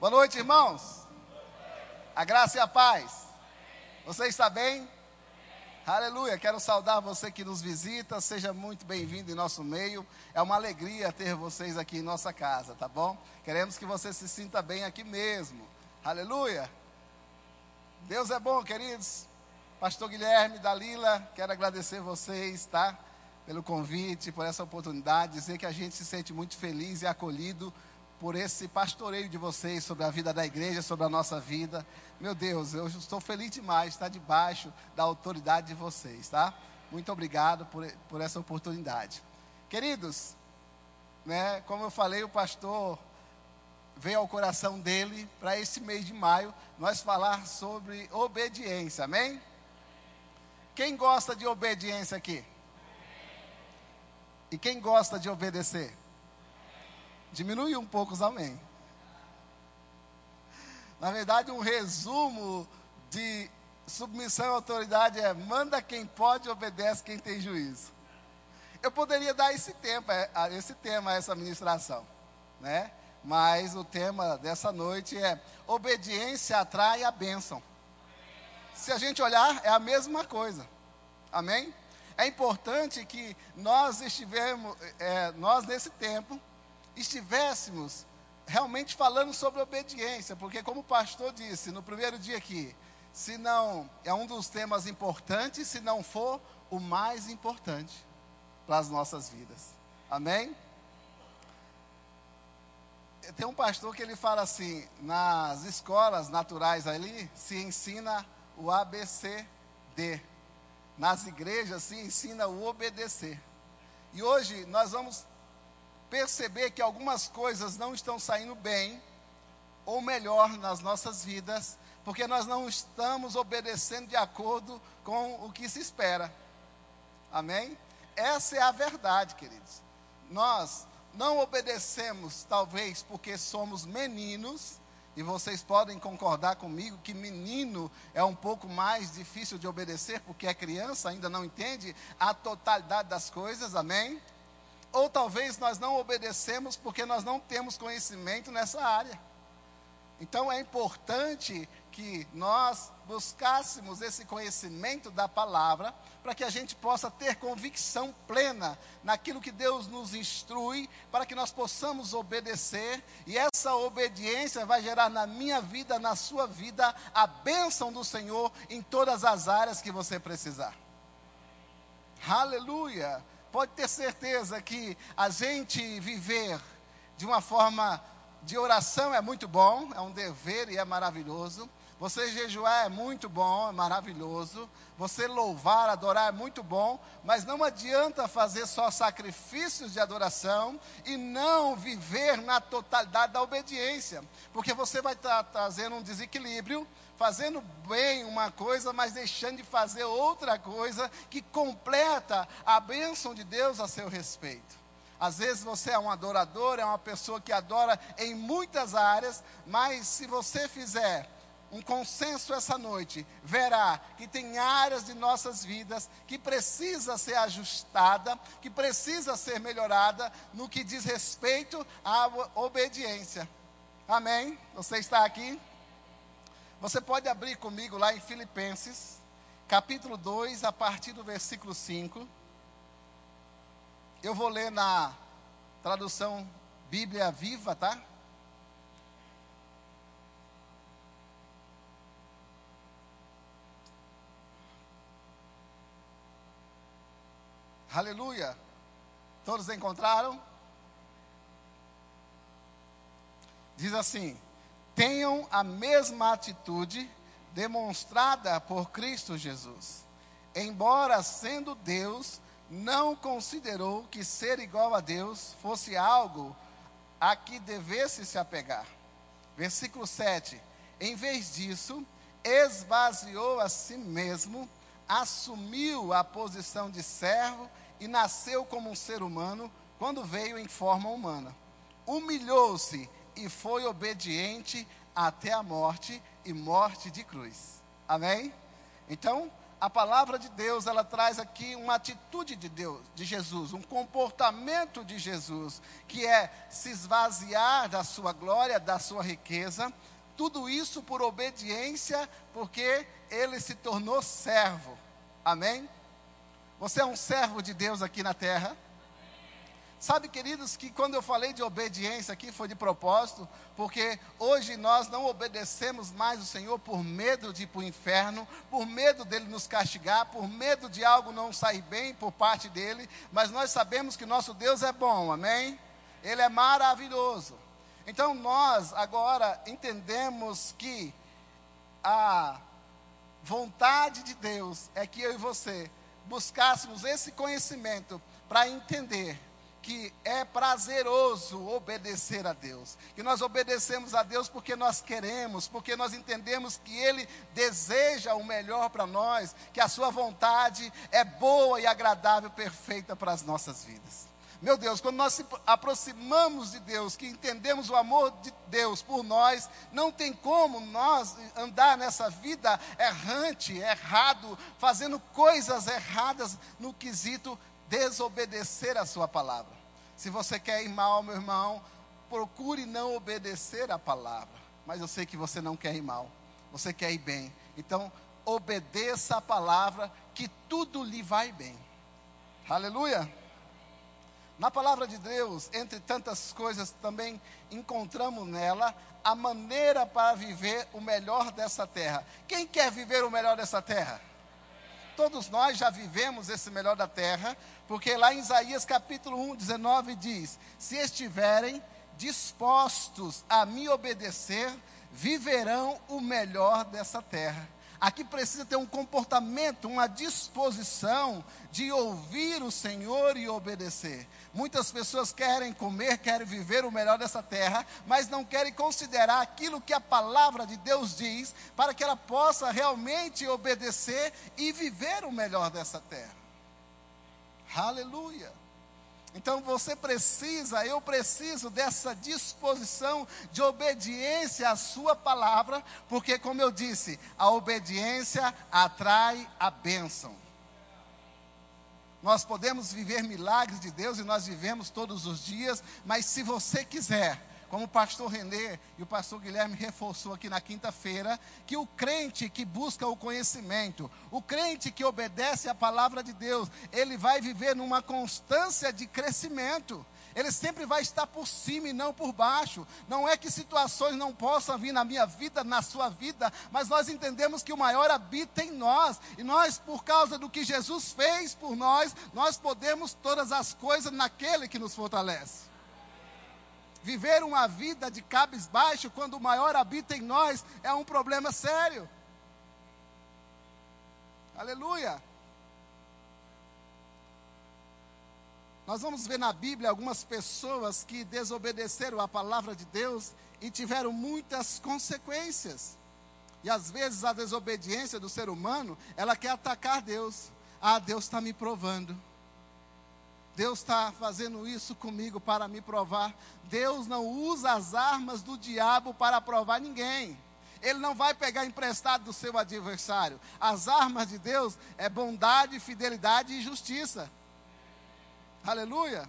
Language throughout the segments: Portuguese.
Boa noite, irmãos. A graça e a paz. Você está bem? Aleluia. Quero saudar você que nos visita. Seja muito bem-vindo em nosso meio. É uma alegria ter vocês aqui em nossa casa, tá bom? Queremos que você se sinta bem aqui mesmo. Aleluia. Deus é bom, queridos. Pastor Guilherme, Dalila, quero agradecer vocês, tá? Pelo convite, por essa oportunidade, dizer que a gente se sente muito feliz e acolhido por esse pastoreio de vocês sobre a vida da igreja, sobre a nossa vida. Meu Deus, eu estou feliz demais de estar debaixo da autoridade de vocês, tá? Muito obrigado por, por essa oportunidade. Queridos, né, como eu falei, o pastor veio ao coração dele para esse mês de maio nós falar sobre obediência, amém? Quem gosta de obediência aqui? E quem gosta de obedecer? Diminui um pouco os amém. Na verdade, um resumo de submissão à autoridade é: manda quem pode, obedece quem tem juízo. Eu poderia dar esse tempo, é, esse tema a essa ministração, né? Mas o tema dessa noite é obediência atrai a bênção. Se a gente olhar, é a mesma coisa. Amém? É importante que nós estivemos, é, nós nesse tempo, estivéssemos realmente falando sobre obediência, porque como o pastor disse no primeiro dia aqui, se não é um dos temas importantes, se não for o mais importante para as nossas vidas. Amém? Tem um pastor que ele fala assim, nas escolas naturais ali se ensina o ABCD. Nas igrejas se ensina o obedecer. E hoje nós vamos perceber que algumas coisas não estão saindo bem, ou melhor, nas nossas vidas, porque nós não estamos obedecendo de acordo com o que se espera. Amém? Essa é a verdade, queridos. Nós não obedecemos, talvez porque somos meninos, e vocês podem concordar comigo que menino é um pouco mais difícil de obedecer, porque é criança, ainda não entende a totalidade das coisas, amém? Ou talvez nós não obedecemos porque nós não temos conhecimento nessa área. Então é importante que nós buscássemos esse conhecimento da palavra, para que a gente possa ter convicção plena naquilo que Deus nos instrui, para que nós possamos obedecer, e essa obediência vai gerar na minha vida, na sua vida, a bênção do Senhor em todas as áreas que você precisar. Aleluia! Pode ter certeza que a gente viver de uma forma de oração é muito bom, é um dever e é maravilhoso. Você jejuar é muito bom, é maravilhoso. Você louvar, adorar é muito bom, mas não adianta fazer só sacrifícios de adoração e não viver na totalidade da obediência, porque você vai estar trazendo um desequilíbrio fazendo bem uma coisa, mas deixando de fazer outra coisa que completa a bênção de Deus a seu respeito. Às vezes você é um adorador, é uma pessoa que adora em muitas áreas, mas se você fizer um consenso essa noite, verá que tem áreas de nossas vidas que precisa ser ajustada, que precisa ser melhorada no que diz respeito à obediência. Amém? Você está aqui? Você pode abrir comigo lá em Filipenses, capítulo 2, a partir do versículo 5. Eu vou ler na tradução Bíblia Viva, tá? Aleluia. Todos encontraram? Diz assim: tenham a mesma atitude demonstrada por Cristo Jesus. Embora sendo Deus, não considerou que ser igual a Deus fosse algo a que devesse se apegar. Versículo 7. Em vez disso, esvaziou a si mesmo, assumiu a posição de servo e nasceu como um ser humano quando veio em forma humana. Humilhou-se e foi obediente até a morte e morte de cruz. Amém? Então, a palavra de Deus, ela traz aqui uma atitude de Deus, de Jesus, um comportamento de Jesus, que é se esvaziar da sua glória, da sua riqueza, tudo isso por obediência, porque ele se tornou servo. Amém? Você é um servo de Deus aqui na terra? Sabe, queridos, que quando eu falei de obediência aqui foi de propósito, porque hoje nós não obedecemos mais o Senhor por medo de ir para o inferno, por medo dele nos castigar, por medo de algo não sair bem por parte dele, mas nós sabemos que nosso Deus é bom, amém? Ele é maravilhoso. Então nós agora entendemos que a vontade de Deus é que eu e você buscássemos esse conhecimento para entender que é prazeroso obedecer a Deus. Que nós obedecemos a Deus porque nós queremos, porque nós entendemos que Ele deseja o melhor para nós, que a Sua vontade é boa e agradável, perfeita para as nossas vidas. Meu Deus, quando nós se aproximamos de Deus, que entendemos o amor de Deus por nós, não tem como nós andar nessa vida errante, errado, fazendo coisas erradas no quesito desobedecer a sua palavra. Se você quer ir mal, meu irmão, procure não obedecer a palavra. Mas eu sei que você não quer ir mal, você quer ir bem. Então, obedeça a palavra, que tudo lhe vai bem. Aleluia. Na palavra de Deus, entre tantas coisas, também encontramos nela a maneira para viver o melhor dessa terra. Quem quer viver o melhor dessa terra? Todos nós já vivemos esse melhor da terra, porque lá em Isaías capítulo 1, 19 diz: Se estiverem dispostos a me obedecer, viverão o melhor dessa terra. Aqui precisa ter um comportamento, uma disposição de ouvir o Senhor e obedecer. Muitas pessoas querem comer, querem viver o melhor dessa terra, mas não querem considerar aquilo que a palavra de Deus diz, para que ela possa realmente obedecer e viver o melhor dessa terra. Aleluia. Então você precisa, eu preciso dessa disposição de obediência à Sua palavra, porque, como eu disse, a obediência atrai a bênção. Nós podemos viver milagres de Deus e nós vivemos todos os dias, mas se você quiser, como o pastor Renê e o pastor Guilherme reforçou aqui na quinta-feira, que o crente que busca o conhecimento, o crente que obedece à palavra de Deus, ele vai viver numa constância de crescimento. Ele sempre vai estar por cima e não por baixo. Não é que situações não possam vir na minha vida, na sua vida, mas nós entendemos que o maior habita em nós. E nós, por causa do que Jesus fez por nós, nós podemos todas as coisas naquele que nos fortalece. Viver uma vida de cabisbaixo quando o maior habita em nós é um problema sério. Aleluia. Nós vamos ver na Bíblia algumas pessoas que desobedeceram a palavra de Deus e tiveram muitas consequências. E às vezes a desobediência do ser humano, ela quer atacar Deus. Ah, Deus está me provando. Deus está fazendo isso comigo para me provar. Deus não usa as armas do diabo para provar ninguém. Ele não vai pegar emprestado do seu adversário. As armas de Deus é bondade, fidelidade e justiça. Aleluia.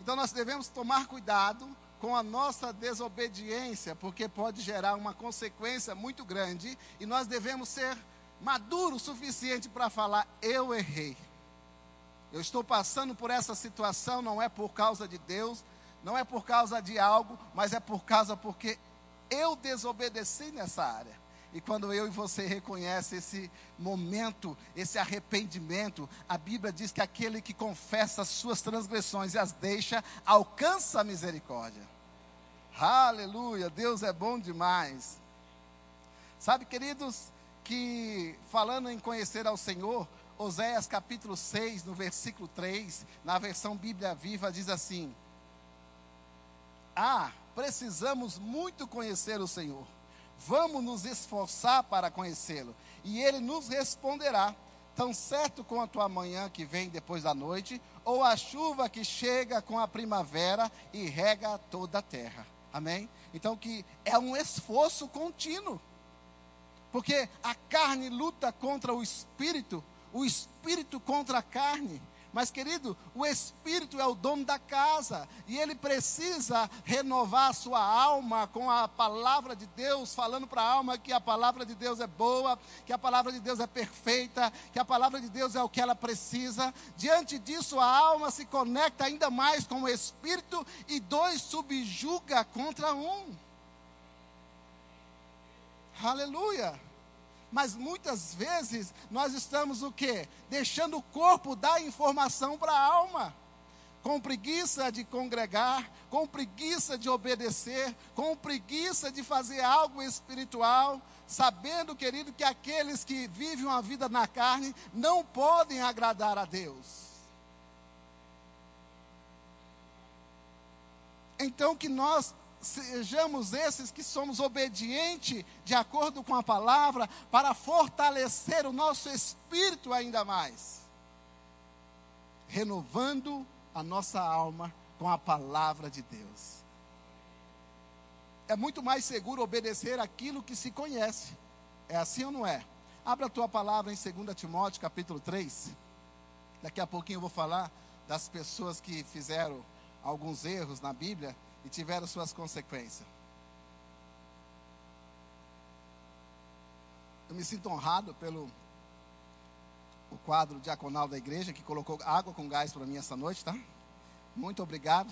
Então nós devemos tomar cuidado com a nossa desobediência, porque pode gerar uma consequência muito grande, e nós devemos ser maduros o suficiente para falar: eu errei. Eu estou passando por essa situação, não é por causa de Deus, não é por causa de algo, mas é por causa porque eu desobedeci nessa área. E quando eu e você reconhece esse momento, esse arrependimento, a Bíblia diz que aquele que confessa as suas transgressões e as deixa, alcança a misericórdia. Aleluia, Deus é bom demais. Sabe, queridos, que falando em conhecer ao Senhor, Oséias capítulo 6, no versículo 3, na versão Bíblia Viva, diz assim: Ah, precisamos muito conhecer o Senhor. Vamos nos esforçar para conhecê-lo, e ele nos responderá, tão certo quanto a manhã que vem depois da noite, ou a chuva que chega com a primavera e rega toda a terra. Amém? Então que é um esforço contínuo. Porque a carne luta contra o espírito, o espírito contra a carne. Mas, querido, o Espírito é o dono da casa e ele precisa renovar a sua alma com a palavra de Deus, falando para a alma que a palavra de Deus é boa, que a palavra de Deus é perfeita, que a palavra de Deus é o que ela precisa. Diante disso, a alma se conecta ainda mais com o Espírito e dois subjuga contra um. Aleluia mas muitas vezes nós estamos o quê? Deixando o corpo dar informação para a alma. Com preguiça de congregar, com preguiça de obedecer, com preguiça de fazer algo espiritual, sabendo, querido, que aqueles que vivem uma vida na carne não podem agradar a Deus. Então que nós sejamos esses que somos obedientes de acordo com a palavra, para fortalecer o nosso espírito ainda mais, renovando a nossa alma com a palavra de Deus. É muito mais seguro obedecer aquilo que se conhece. É assim ou não é? Abra a tua palavra em 2 Timóteo, capítulo 3. Daqui a pouquinho eu vou falar das pessoas que fizeram alguns erros na Bíblia e tiveram suas consequências. Eu me sinto honrado pelo o quadro diaconal da igreja que colocou água com gás para mim essa noite, tá? Muito obrigado.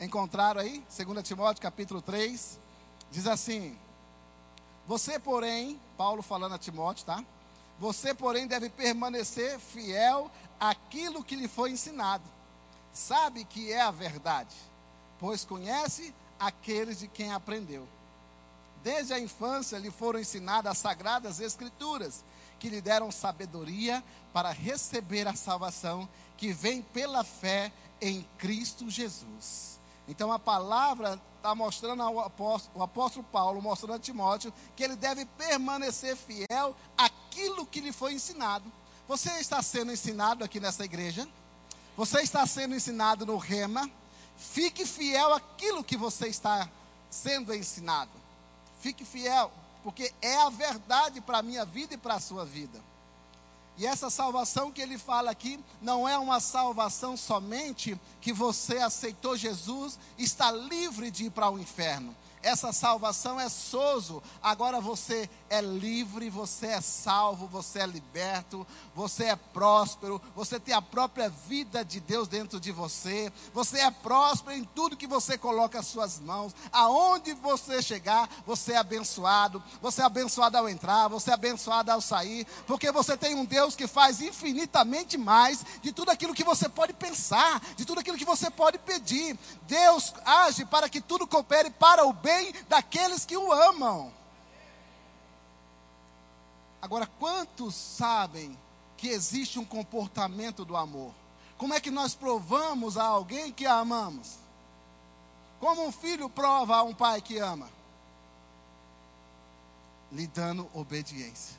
Encontraram aí, 2 Timóteo capítulo 3, diz assim: Você, porém, Paulo falando a Timóteo, tá? Você, porém, deve permanecer fiel àquilo que lhe foi ensinado sabe que é a verdade, pois conhece aqueles de quem aprendeu. Desde a infância lhe foram ensinadas as sagradas escrituras, que lhe deram sabedoria para receber a salvação que vem pela fé em Cristo Jesus. Então a palavra está mostrando ao apóstolo, o apóstolo Paulo, mostrando a Timóteo, que ele deve permanecer fiel àquilo que lhe foi ensinado. Você está sendo ensinado aqui nessa igreja? Você está sendo ensinado no rema. Fique fiel àquilo que você está sendo ensinado. Fique fiel, porque é a verdade para a minha vida e para a sua vida. E essa salvação que ele fala aqui não é uma salvação somente que você aceitou Jesus, está livre de ir para o inferno. Essa salvação é sozo. Agora você é livre, você é salvo, você é liberto, você é próspero, você tem a própria vida de Deus dentro de você. Você é próspero em tudo que você coloca as suas mãos. Aonde você chegar, você é abençoado. Você é abençoado ao entrar, você é abençoado ao sair, porque você tem um Deus que faz infinitamente mais de tudo aquilo que você pode pensar, de tudo aquilo que você pode pedir. Deus age para que tudo coopere para o bem bem daqueles que o amam. Agora, quantos sabem que existe um comportamento do amor? Como é que nós provamos a alguém que a amamos? Como um filho prova a um pai que ama? Lhe dando obediência.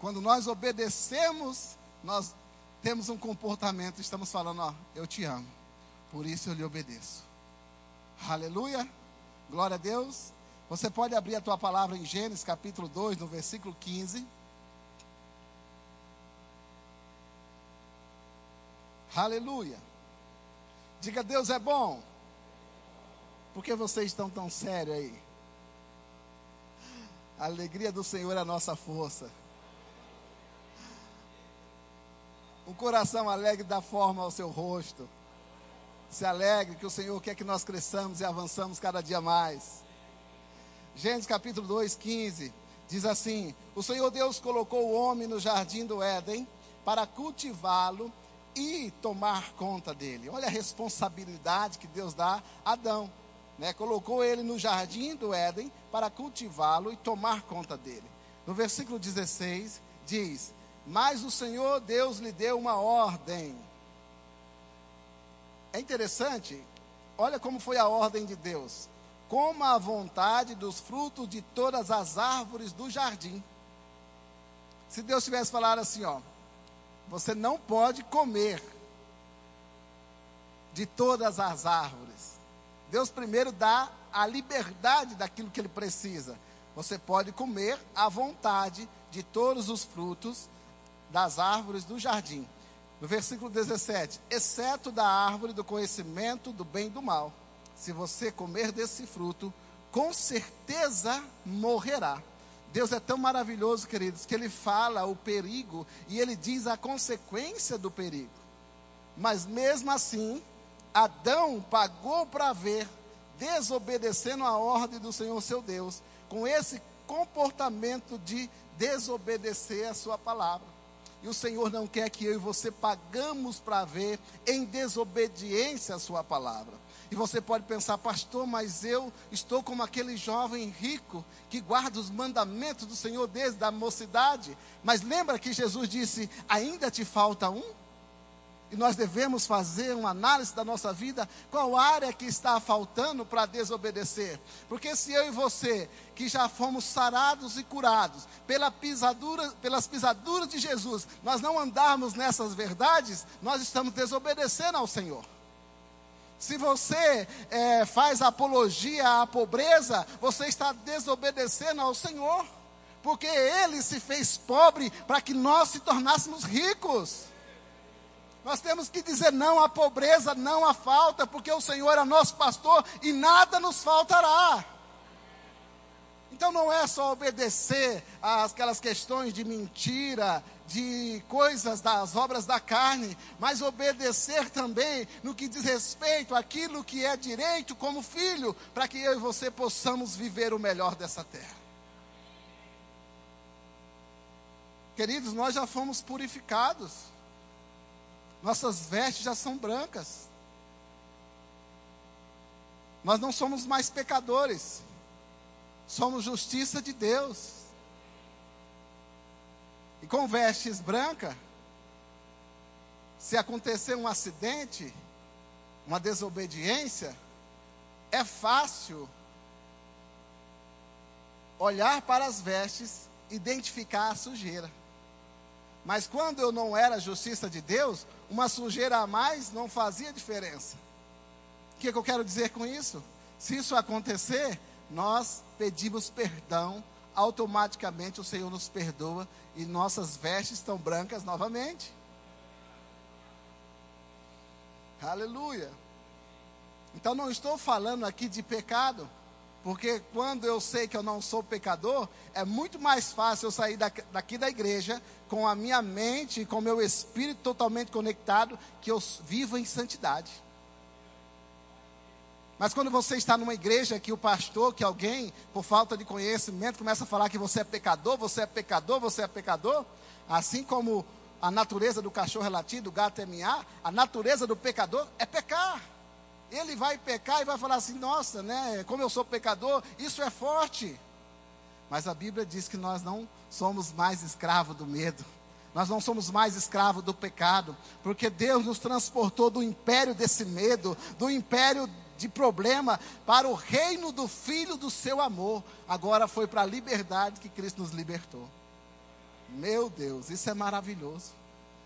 Quando nós obedecemos, nós temos um comportamento, estamos falando, ó, eu te amo, por isso eu lhe obedeço. Aleluia. Glória a Deus. Você pode abrir a tua palavra em Gênesis capítulo 2, no versículo 15. Aleluia. Diga, Deus é bom. Por que vocês estão tão sérios aí? A alegria do Senhor é a nossa força. Um coração alegre dá forma ao seu rosto se alegre, que o Senhor quer que nós cresçamos e avançamos cada dia mais. Gênesis capítulo 2, 15, diz assim: O Senhor Deus colocou o homem no jardim do Éden para cultivá-lo e tomar conta dele. Olha a responsabilidade que Deus dá a Adão. Né? Colocou ele no jardim do Éden para cultivá-lo e tomar conta dele. No versículo 16 diz: Mas o Senhor Deus lhe deu uma ordem é interessante, olha como foi a ordem de Deus. Coma a vontade dos frutos de todas as árvores do jardim. Se Deus tivesse falado assim, ó, você não pode comer de todas as árvores. Deus primeiro dá a liberdade daquilo que ele precisa. Você pode comer à vontade de todos os frutos das árvores do jardim. No versículo 17: exceto da árvore do conhecimento do bem e do mal. Se você comer desse fruto, com certeza morrerá. Deus é tão maravilhoso, queridos, que ele fala o perigo e ele diz a consequência do perigo. Mas mesmo assim, Adão pagou para ver, desobedecendo a ordem do Senhor seu Deus, com esse comportamento de desobedecer a sua palavra. E o Senhor não quer que eu e você pagamos para ver em desobediência a sua palavra. E você pode pensar, pastor, mas eu estou como aquele jovem rico que guarda os mandamentos do Senhor desde a mocidade. Mas lembra que Jesus disse: ainda te falta um? E nós devemos fazer uma análise da nossa vida, qual área que está faltando para desobedecer. Porque se eu e você, que já fomos sarados e curados pela pisadura, pelas pisaduras de Jesus, nós não andarmos nessas verdades, nós estamos desobedecendo ao Senhor. Se você é, faz apologia à pobreza, você está desobedecendo ao Senhor, porque Ele se fez pobre para que nós se tornássemos ricos. Nós temos que dizer não à pobreza, não à falta, porque o Senhor é nosso pastor e nada nos faltará. Então não é só obedecer àquelas questões de mentira, de coisas das obras da carne, mas obedecer também no que diz respeito àquilo que é direito como filho, para que eu e você possamos viver o melhor dessa terra. Queridos, nós já fomos purificados, nossas vestes já são brancas, nós não somos mais pecadores, somos justiça de Deus e com vestes brancas, se acontecer um acidente, uma desobediência, é fácil olhar para as vestes, identificar a sujeira. Mas quando eu não era justiça de Deus, uma sujeira a mais não fazia diferença. O que, é que eu quero dizer com isso? Se isso acontecer, nós pedimos perdão automaticamente o Senhor nos perdoa e nossas vestes estão brancas novamente. Aleluia. Então não estou falando aqui de pecado, porque quando eu sei que eu não sou pecador, é muito mais fácil eu sair daqui da igreja com a minha mente e com o meu espírito totalmente conectado, que eu vivo em santidade. Mas quando você está numa igreja que o pastor, que alguém, por falta de conhecimento, começa a falar que você é pecador, você é pecador, você é pecador, assim como a natureza do cachorro é latir, do gato é miar, a natureza do pecador é pecar. Ele vai pecar e vai falar assim: nossa, né? Como eu sou pecador, isso é forte. Mas a Bíblia diz que nós não somos mais escravos do medo. Nós não somos mais escravos do pecado, porque Deus nos transportou do império desse medo, do império de problema para o reino do Filho do seu amor. Agora foi para a liberdade que Cristo nos libertou. Meu Deus, isso é maravilhoso.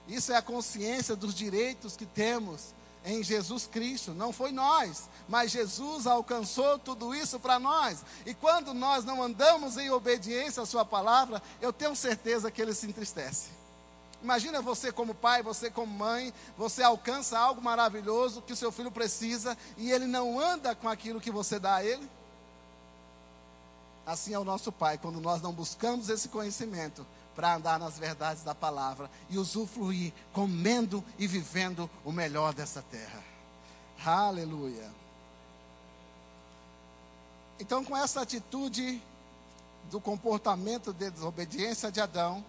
Isso é a consciência dos direitos que temos em Jesus Cristo. Não foi nós, mas Jesus alcançou tudo isso para nós. E quando nós não andamos em obediência à Sua palavra, eu tenho certeza que Ele se entristece. Imagina você como pai, você como mãe, você alcança algo maravilhoso que o seu filho precisa e ele não anda com aquilo que você dá a ele? Assim é o nosso pai, quando nós não buscamos esse conhecimento para andar nas verdades da palavra e usufruir, comendo e vivendo o melhor dessa terra. Aleluia. Então, com essa atitude do comportamento de desobediência de Adão,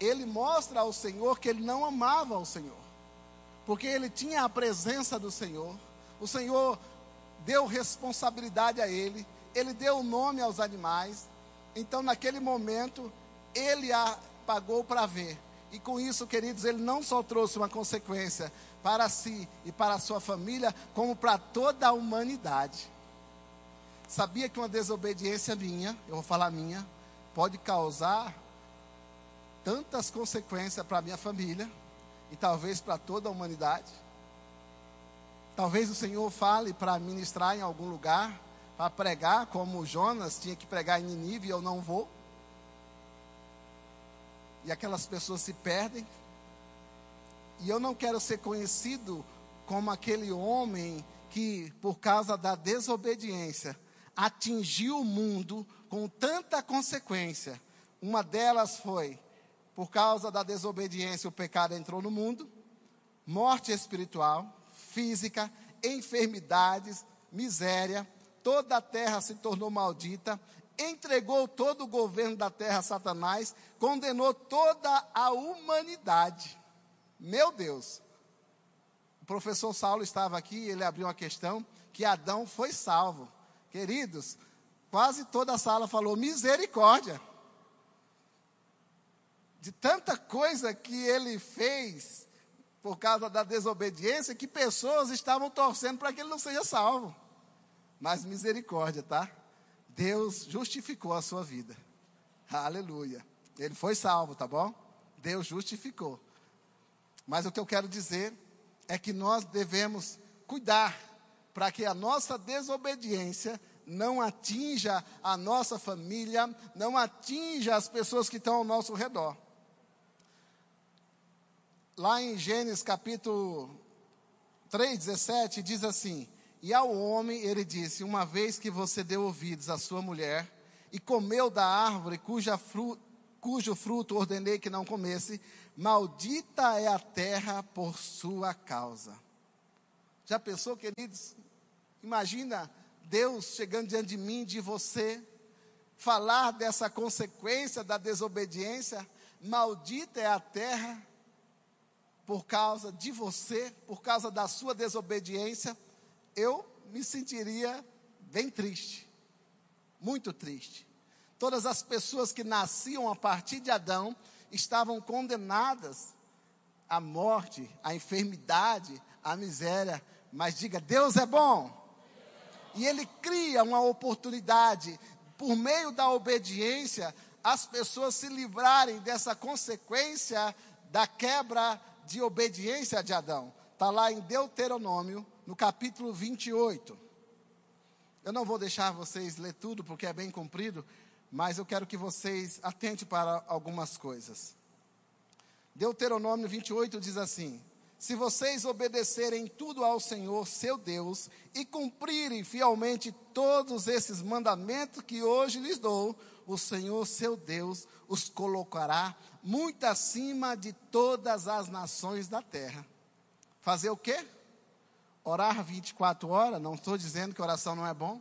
ele mostra ao Senhor que ele não amava o Senhor, porque ele tinha a presença do Senhor, o Senhor deu responsabilidade a ele, ele deu nome aos animais, então naquele momento ele a pagou para ver. E com isso, queridos, ele não só trouxe uma consequência para si e para a sua família, como para toda a humanidade. Sabia que uma desobediência minha, eu vou falar minha, pode causar tantas consequências para a minha família e talvez para toda a humanidade. Talvez o Senhor fale para ministrar em algum lugar, para pregar, como Jonas tinha que pregar em Nínive e eu não vou. E aquelas pessoas se perdem. E eu não quero ser conhecido como aquele homem que, por causa da desobediência, atingiu o mundo com tanta consequência. Uma delas foi, por causa da desobediência, o pecado entrou no mundo, morte espiritual, física, enfermidades, miséria, toda a terra se tornou maldita, entregou todo o governo da terra a Satanás, condenou toda a humanidade. Meu Deus. O professor Saulo estava aqui, ele abriu uma questão que Adão foi salvo. Queridos, quase toda a sala falou misericórdia. De tanta coisa que ele fez por causa da desobediência, que pessoas estavam torcendo para que ele não seja salvo. Mas misericórdia, tá? Deus justificou a sua vida. Aleluia. Ele foi salvo, tá bom? Deus justificou. Mas o que eu quero dizer é que nós devemos cuidar para que a nossa desobediência não atinja a nossa família, não atinja as pessoas que estão ao nosso redor. Lá em Gênesis capítulo 3, 17, diz assim: E ao homem ele disse: Uma vez que você deu ouvidos à sua mulher e comeu da árvore cuja cujo fruto ordenei que não comesse, maldita é a terra por sua causa. Já pensou, queridos? Imagina Deus chegando diante de mim, de você, falar dessa consequência da desobediência, maldita é a terra por causa de você, por causa da sua desobediência, eu me sentiria bem triste, muito triste. Todas as pessoas que nasciam a partir de Adão estavam condenadas à morte, à enfermidade, à miséria. Mas diga: Deus é bom e ele cria uma oportunidade, por meio da obediência, as pessoas se livrarem dessa consequência da quebra de obediência de Adão. Está lá em Deuteronômio, no capítulo 28. Eu não vou deixar vocês ler tudo, porque é bem comprido, mas eu quero que vocês atentem para algumas coisas. Deuteronômio 28 diz assim: se vocês obedecerem tudo ao Senhor, seu Deus, e cumprirem fielmente todos esses mandamentos que hoje lhes dou, o Senhor, seu Deus, os colocará muito acima de todas as nações da terra. Fazer o quê? Orar 24 horas, não estou dizendo que oração não é bom.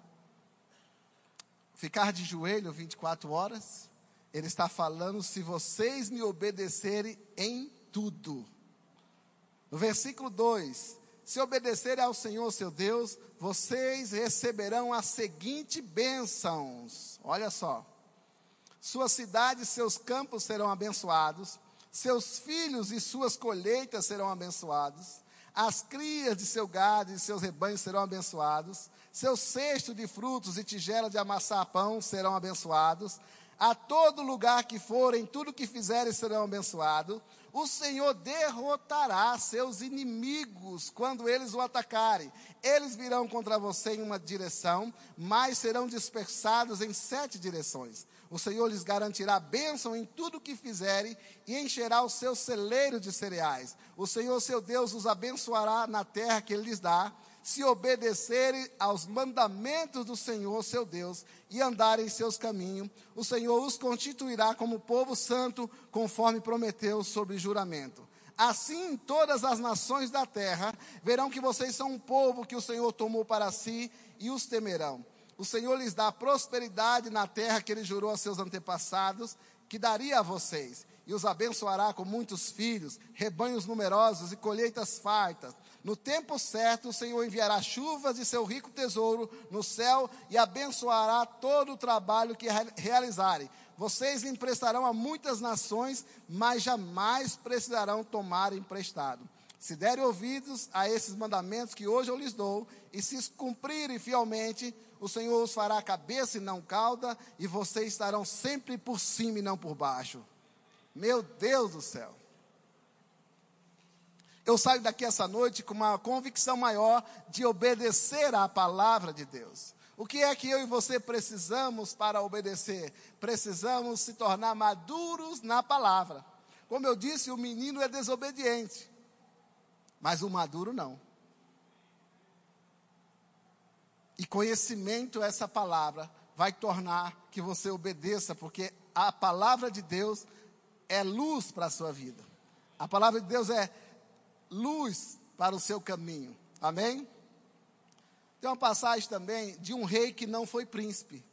Ficar de joelho 24 horas. Ele está falando: se vocês me obedecerem em tudo. No versículo 2: Se obedecerem ao Senhor seu Deus, vocês receberão as seguintes bênçãos. Olha só. Sua cidade e seus campos serão abençoados, seus filhos e suas colheitas serão abençoados, as crias de seu gado e seus rebanhos serão abençoados, seu cesto de frutos e tigela de amassar pão serão abençoados, a todo lugar que forem, tudo que fizerem serão abençoados, o Senhor derrotará seus inimigos quando eles o atacarem. Eles virão contra você em uma direção, mas serão dispersados em sete direções. O Senhor lhes garantirá bênção em tudo o que fizerem e encherá o seu celeiro de cereais. O Senhor, seu Deus, os abençoará na terra que ele lhes dá se obedecerem aos mandamentos do Senhor, seu Deus, e andarem em seus caminhos, o Senhor os constituirá como povo santo, conforme prometeu sobre juramento. Assim, todas as nações da terra verão que vocês são um povo que o Senhor tomou para si e os temerão. O Senhor lhes dá prosperidade na terra que ele jurou a seus antepassados, que daria a vocês, e os abençoará com muitos filhos, rebanhos numerosos e colheitas fartas no tempo certo, o Senhor enviará chuvas de seu rico tesouro no céu e abençoará todo o trabalho que realizarem. Vocês emprestarão a muitas nações, mas jamais precisarão tomar emprestado. Se derem ouvidos a esses mandamentos que hoje eu lhes dou, e se cumprirem fielmente, o Senhor os fará cabeça e não cauda, e vocês estarão sempre por cima e não por baixo. Meu Deus do céu. Eu saio daqui essa noite com uma convicção maior de obedecer à palavra de Deus. O que é que eu e você precisamos para obedecer? Precisamos se tornar maduros na palavra. Como eu disse, o menino é desobediente, mas o maduro não. E conhecimento, essa palavra, vai tornar que você obedeça, porque a palavra de Deus é luz para a sua vida. A palavra de Deus é luz para o seu caminho. Amém? Tem uma passagem também de um rei que não foi príncipe.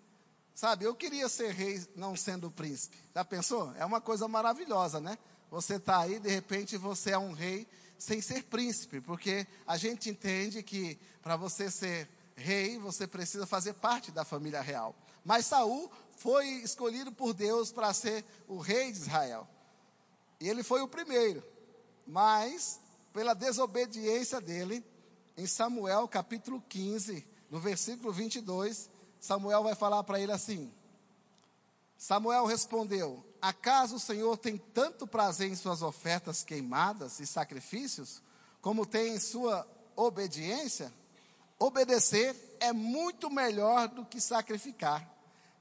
Sabe, eu queria ser rei não sendo príncipe. Já pensou? É uma coisa maravilhosa, né? Você está aí, de repente você é um rei sem ser príncipe, porque a gente entende que para você ser rei, você precisa fazer parte da família real. Mas Saul foi escolhido por Deus para ser o rei de Israel. E ele foi o primeiro. Mas, pela desobediência dele, em Samuel capítulo 15, no versículo 22, Samuel vai falar para ele assim: Samuel respondeu: Acaso o Senhor tem tanto prazer em suas ofertas queimadas e sacrifícios, como tem em sua obediência? Obedecer é muito melhor do que sacrificar.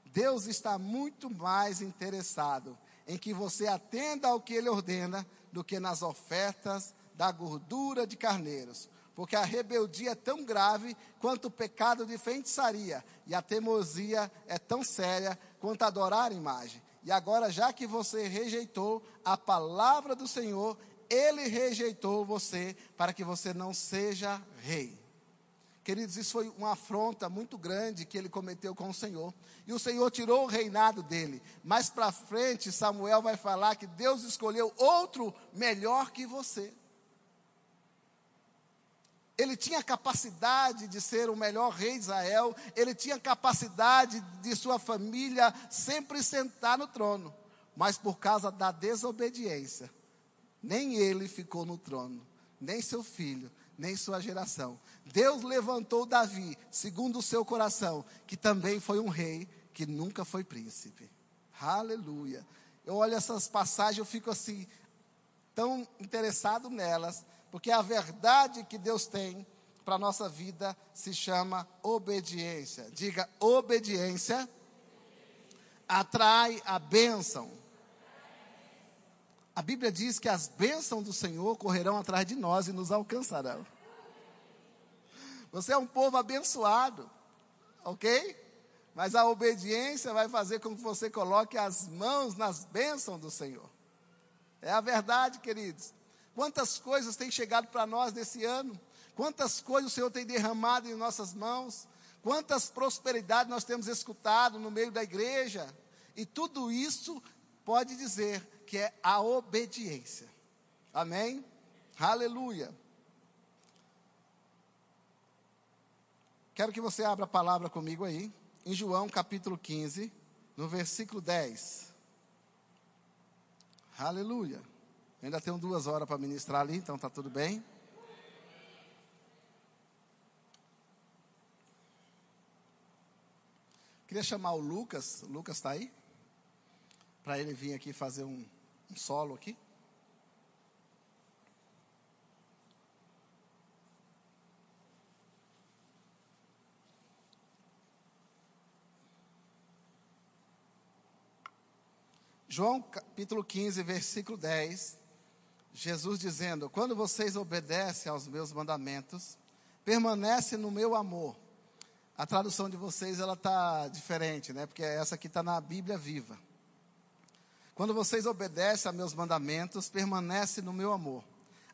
Deus está muito mais interessado em que você atenda ao que Ele ordena do que nas ofertas da gordura de carneiros. Porque a rebeldia é tão grave quanto o pecado de feitiçaria, e a teimosia é tão séria quanto adorar a imagem. E agora, já que você rejeitou a palavra do Senhor, Ele rejeitou você para que você não seja rei. Queridos, isso foi uma afronta muito grande que ele cometeu com o Senhor. E o Senhor tirou o reinado dele. Mais para frente, Samuel vai falar que Deus escolheu outro melhor que você. Ele tinha capacidade de ser o melhor rei de Israel, ele tinha capacidade de sua família sempre sentar no trono, mas por causa da desobediência, nem ele ficou no trono, nem seu filho, nem sua geração. Deus levantou Davi, segundo o seu coração, que também foi um rei que nunca foi príncipe. Aleluia. Eu olho essas passagens, eu fico assim, tão interessado nelas, porque a verdade que Deus tem para a nossa vida se chama obediência. Diga, obediência atrai a bênção. A Bíblia diz que as bênçãos do Senhor correrão atrás de nós e nos alcançarão. Você é um povo abençoado, ok? Mas a obediência vai fazer com que você coloque as mãos nas bênçãos do Senhor. É a verdade, queridos. Quantas coisas têm chegado para nós nesse ano? Quantas coisas o Senhor tem derramado em nossas mãos? Quantas prosperidades nós temos escutado no meio da igreja? E tudo isso pode dizer que é a obediência. Amém? Aleluia. Quero que você abra a palavra comigo aí, em João capítulo 15, no versículo 10. Aleluia. Ainda tenho duas horas para ministrar ali, então está tudo bem. Queria chamar o Lucas. Lucas está aí? Para ele vir aqui fazer um, um solo aqui. João capítulo 15, versículo 10, Jesus dizendo: Quando vocês obedecem aos meus mandamentos, permanece no meu amor. A tradução de vocês ela está diferente, né? Porque essa aqui está na Bíblia viva. Quando vocês obedecem a meus mandamentos, permanece no meu amor.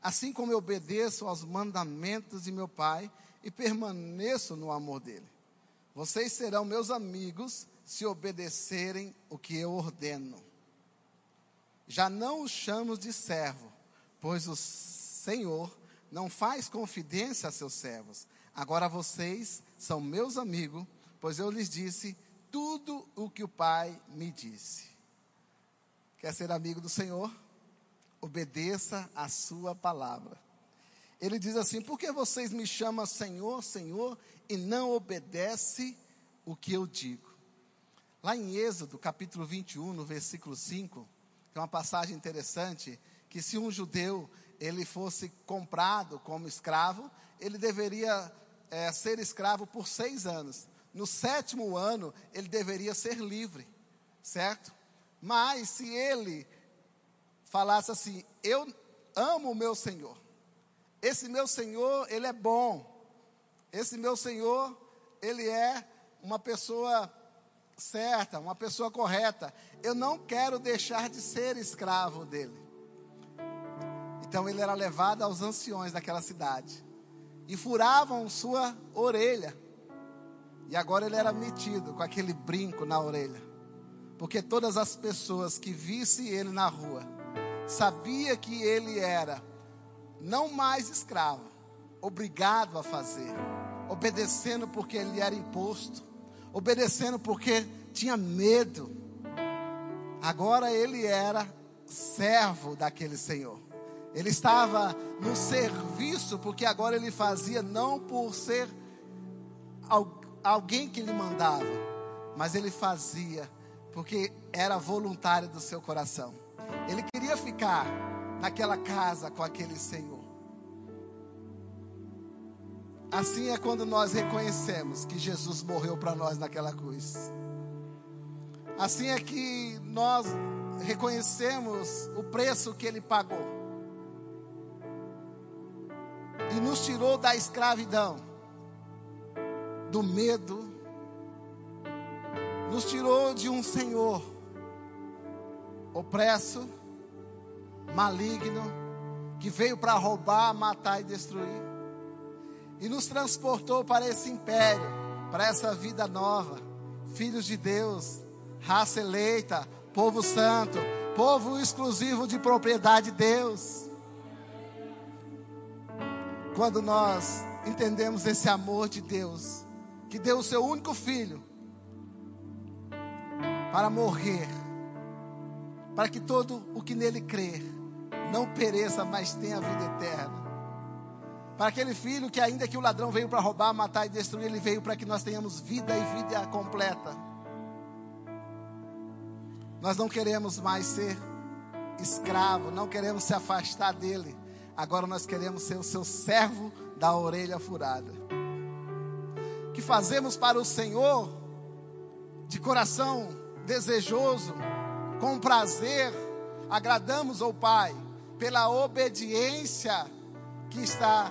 Assim como eu obedeço aos mandamentos de meu Pai e permaneço no amor dele. Vocês serão meus amigos se obedecerem o que eu ordeno. Já não os chamo de servo, pois o Senhor não faz confidência a seus servos. Agora vocês são meus amigos, pois eu lhes disse tudo o que o Pai me disse. Quer ser amigo do Senhor? Obedeça a sua palavra. Ele diz assim: por que vocês me chamam Senhor, Senhor, e não obedecem o que eu digo? Lá em Êxodo, capítulo 21, no versículo 5, tem uma passagem interessante que se um judeu ele fosse comprado como escravo, ele deveria é, ser escravo por seis anos. no sétimo ano ele deveria ser livre, certo? Mas se ele falasse assim: Eu amo o meu Senhor, esse meu Senhor, ele é bom, esse meu Senhor, ele é uma pessoa certa, uma pessoa correta, eu não quero deixar de ser escravo dele. Então ele era levado aos anciões daquela cidade e furavam sua orelha. E agora ele era metido com aquele brinco na orelha. Porque todas as pessoas que vissem ele na rua, sabia que ele era não mais escravo, obrigado a fazer, obedecendo porque ele era imposto, obedecendo porque tinha medo. Agora ele era servo daquele Senhor. Ele estava no serviço, porque agora ele fazia não por ser alguém que lhe mandava, mas ele fazia porque era voluntário do seu coração. Ele queria ficar naquela casa com aquele Senhor. Assim é quando nós reconhecemos que Jesus morreu para nós naquela cruz. Assim é que nós reconhecemos o preço que ele pagou e nos tirou da escravidão, do medo, nos tirou de um Senhor opresso, maligno, que veio para roubar, matar e destruir, e nos transportou para esse império, para essa vida nova, filhos de Deus, raça eleita, povo santo, povo exclusivo de propriedade de Deus. Quando nós entendemos esse amor de Deus, que deu o seu único filho para morrer, para que todo o que nele crer não pereça, mas tenha vida eterna. Para aquele filho que, ainda que o ladrão veio para roubar, matar e destruir, ele veio para que nós tenhamos vida e vida completa. Nós não queremos mais ser escravo, não queremos se afastar dele. Agora nós queremos ser o seu servo da orelha furada. Que fazemos para o Senhor de coração desejoso, com prazer, agradamos ao Pai pela obediência que está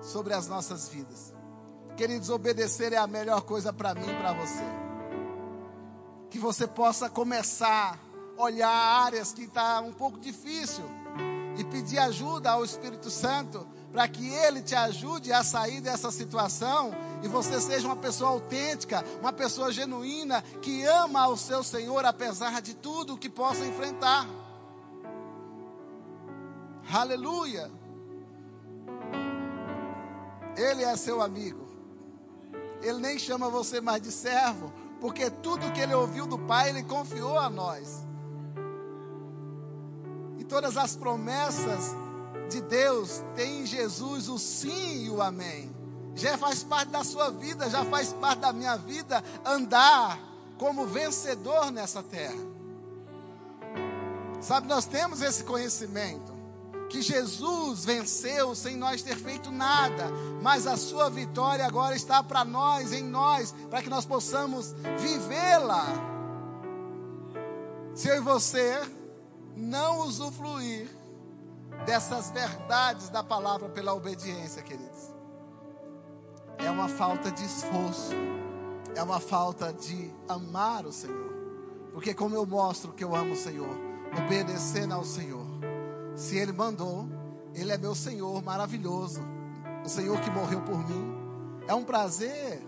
sobre as nossas vidas. Queridos, obedecer é a melhor coisa para mim e para você. Que você possa começar a olhar áreas que está um pouco difícil e pedir ajuda ao Espírito Santo para que ele te ajude a sair dessa situação e você seja uma pessoa autêntica, uma pessoa genuína que ama ao seu Senhor apesar de tudo que possa enfrentar. Aleluia. Ele é seu amigo. Ele nem chama você mais de servo, porque tudo que ele ouviu do Pai, ele confiou a nós todas as promessas de Deus têm em Jesus o sim e o amém. Já faz parte da sua vida, já faz parte da minha vida andar como vencedor nessa terra. Sabe, nós temos esse conhecimento que Jesus venceu sem nós ter feito nada, mas a sua vitória agora está para nós, em nós, para que nós possamos vivê-la. Se eu e você não usufruir dessas verdades da palavra pela obediência, queridos. É uma falta de esforço, é uma falta de amar o Senhor. Porque, como eu mostro que eu amo o Senhor, obedecendo ao Senhor. Se Ele mandou, Ele é meu Senhor maravilhoso, o Senhor que morreu por mim. É um prazer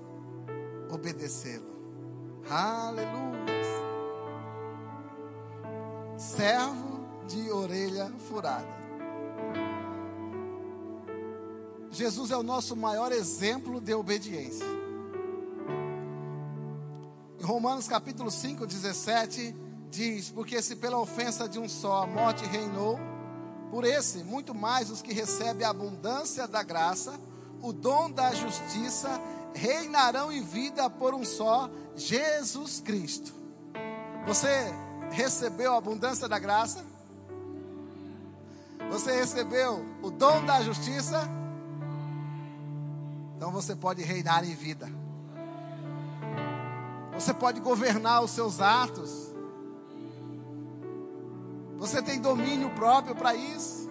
obedecê-lo. Aleluia servo de orelha furada. Jesus é o nosso maior exemplo de obediência. Em Romanos capítulo 5, 17, diz: Porque se pela ofensa de um só a morte reinou, por esse, muito mais os que recebem a abundância da graça, o dom da justiça, reinarão em vida por um só, Jesus Cristo. Você recebeu a abundância da graça? Você recebeu o dom da justiça? Então você pode reinar em vida. Você pode governar os seus atos. Você tem domínio próprio para isso.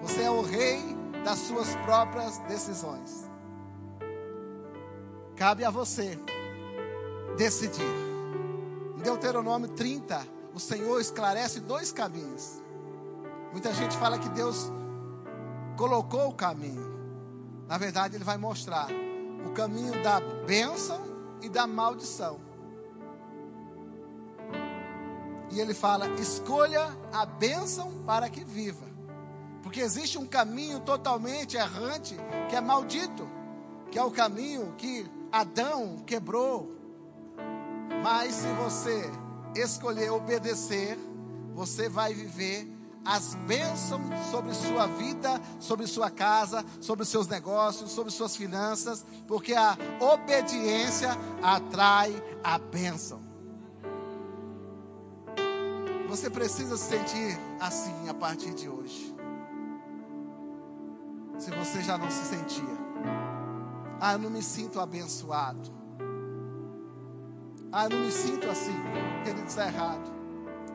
Você é o rei das suas próprias decisões. Cabe a você decidir. Em Deuteronômio 30, o Senhor esclarece dois caminhos. Muita gente fala que Deus colocou o caminho. Na verdade, Ele vai mostrar o caminho da bênção e da maldição. E Ele fala: escolha a bênção para que viva. Porque existe um caminho totalmente errante que é maldito, que é o caminho que Adão quebrou. Mas se você escolher obedecer, você vai viver as bênçãos sobre sua vida, sobre sua casa, sobre seus negócios, sobre suas finanças, porque a obediência atrai a bênção. Você precisa se sentir assim a partir de hoje se você já não se sentia. Ah, eu não me sinto abençoado. Ah, eu não me sinto assim. Querido, está errado.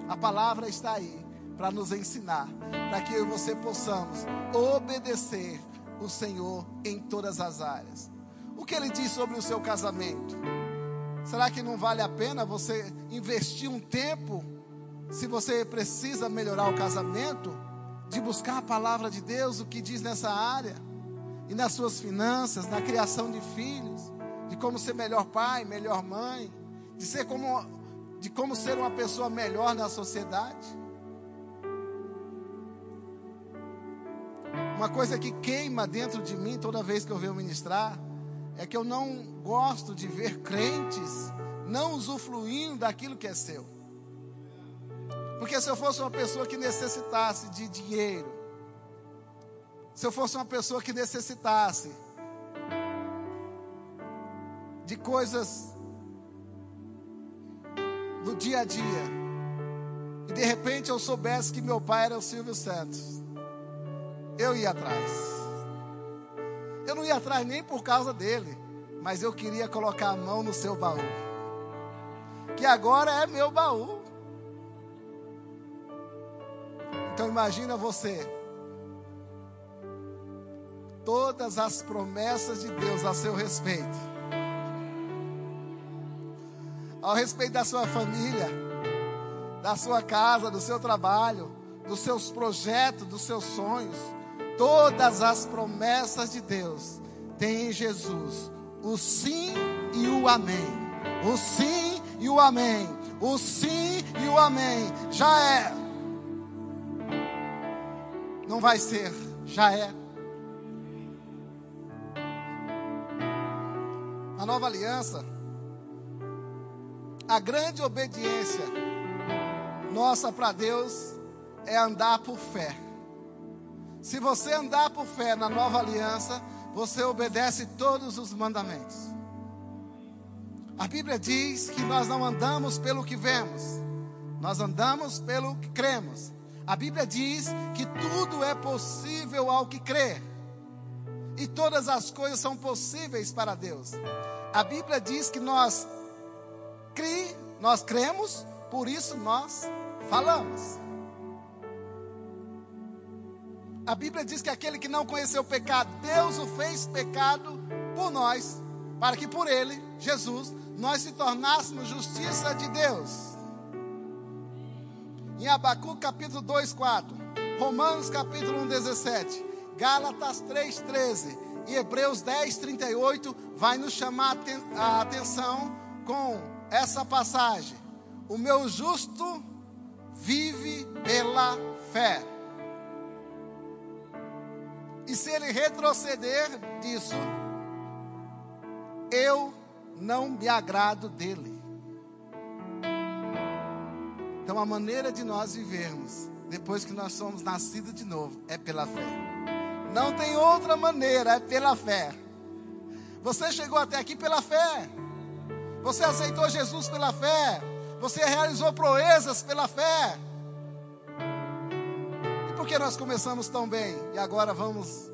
A palavra está aí para nos ensinar, para que eu e você possamos obedecer o Senhor em todas as áreas. O que ele diz sobre o seu casamento? Será que não vale a pena você investir um tempo, se você precisa melhorar o casamento? de buscar a palavra de Deus, o que diz nessa área, e nas suas finanças, na criação de filhos, de como ser melhor pai, melhor mãe, de ser como de como ser uma pessoa melhor na sociedade. Uma coisa que queima dentro de mim toda vez que eu venho ministrar é que eu não gosto de ver crentes não usufruindo daquilo que é seu. Porque se eu fosse uma pessoa que necessitasse de dinheiro, se eu fosse uma pessoa que necessitasse de coisas do dia a dia, e de repente eu soubesse que meu pai era o Silvio Santos, eu ia atrás. Eu não ia atrás nem por causa dele, mas eu queria colocar a mão no seu baú, que agora é meu baú. Então imagina você. Todas as promessas de Deus a seu respeito. Ao respeito da sua família, da sua casa, do seu trabalho, dos seus projetos, dos seus sonhos. Todas as promessas de Deus têm em Jesus o sim e o amém. O sim e o amém. O sim e o amém. Já é não vai ser, já é. A nova aliança, a grande obediência nossa para Deus é andar por fé. Se você andar por fé na nova aliança, você obedece todos os mandamentos. A Bíblia diz que nós não andamos pelo que vemos, nós andamos pelo que cremos. A Bíblia diz que tudo é possível ao que crê. E todas as coisas são possíveis para Deus. A Bíblia diz que nós cri, nós cremos, por isso nós falamos. A Bíblia diz que aquele que não conheceu o pecado, Deus o fez pecado por nós, para que por ele, Jesus, nós se tornássemos justiça de Deus em Abacu capítulo 2, 4, Romanos capítulo 1, 17, Gálatas 3, 13 e Hebreus 10, 38 vai nos chamar a atenção com essa passagem. O meu justo vive pela fé. E se ele retroceder disso, eu não me agrado dele. Então, a maneira de nós vivermos, depois que nós somos nascidos de novo, é pela fé. Não tem outra maneira, é pela fé. Você chegou até aqui pela fé. Você aceitou Jesus pela fé. Você realizou proezas pela fé. E por que nós começamos tão bem e agora vamos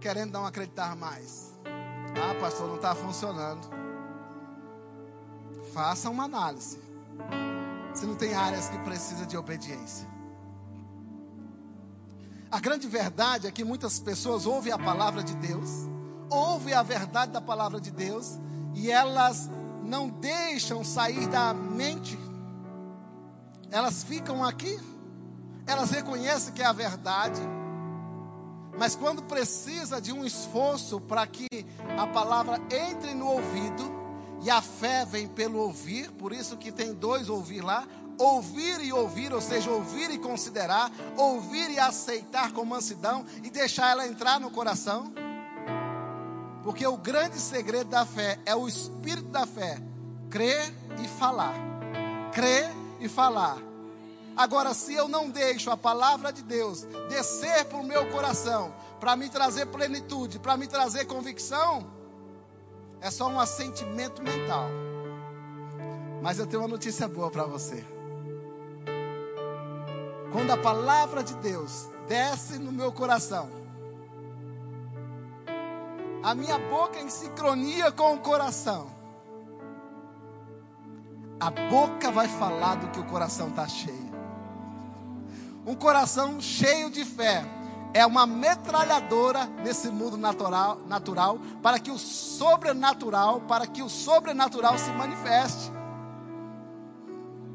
querendo não acreditar mais? Ah, pastor, não está funcionando. Faça uma análise. Se não tem áreas que precisa de obediência. A grande verdade é que muitas pessoas ouvem a palavra de Deus, ouvem a verdade da palavra de Deus, e elas não deixam sair da mente. Elas ficam aqui, elas reconhecem que é a verdade, mas quando precisa de um esforço para que a palavra entre no ouvido, e a fé vem pelo ouvir, por isso que tem dois ouvir lá, ouvir e ouvir, ou seja, ouvir e considerar, ouvir e aceitar com mansidão e deixar ela entrar no coração. Porque o grande segredo da fé é o espírito da fé, crer e falar. Crer e falar. Agora, se eu não deixo a palavra de Deus descer para o meu coração, para me trazer plenitude, para me trazer convicção, é só um assentimento mental. Mas eu tenho uma notícia boa para você. Quando a palavra de Deus desce no meu coração, a minha boca em sincronia com o coração, a boca vai falar do que o coração está cheio. Um coração cheio de fé é uma metralhadora nesse mundo natural, natural para que o sobrenatural, para que o sobrenatural se manifeste.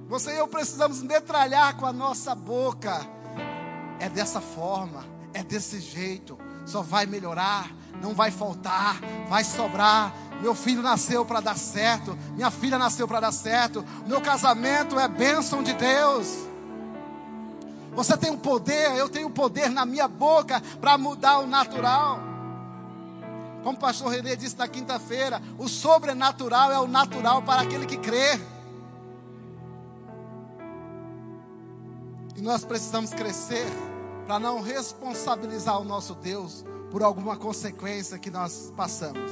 Você e eu precisamos metralhar com a nossa boca. É dessa forma, é desse jeito. Só vai melhorar, não vai faltar, vai sobrar. Meu filho nasceu para dar certo, minha filha nasceu para dar certo. Meu casamento é bênção de Deus. Você tem o poder, eu tenho o poder na minha boca para mudar o natural. Como o pastor René disse na quinta-feira, o sobrenatural é o natural para aquele que crê. E nós precisamos crescer para não responsabilizar o nosso Deus por alguma consequência que nós passamos.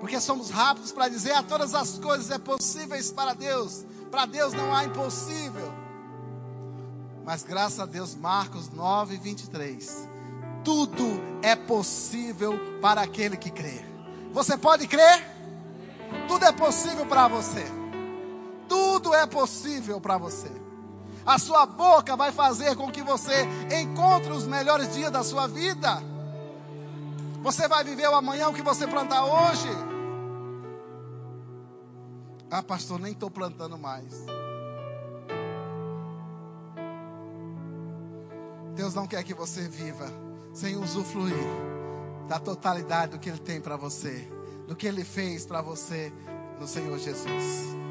Porque somos rápidos para dizer a todas as coisas é possíveis para Deus. Para Deus não há impossível. Mas graças a Deus, Marcos 9, 23. Tudo é possível para aquele que crê. Você pode crer? Tudo é possível para você. Tudo é possível para você. A sua boca vai fazer com que você encontre os melhores dias da sua vida. Você vai viver o amanhã o que você plantar hoje. Ah, pastor, nem estou plantando mais. Deus não quer que você viva sem usufruir da totalidade do que Ele tem para você, do que Ele fez para você no Senhor Jesus.